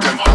them.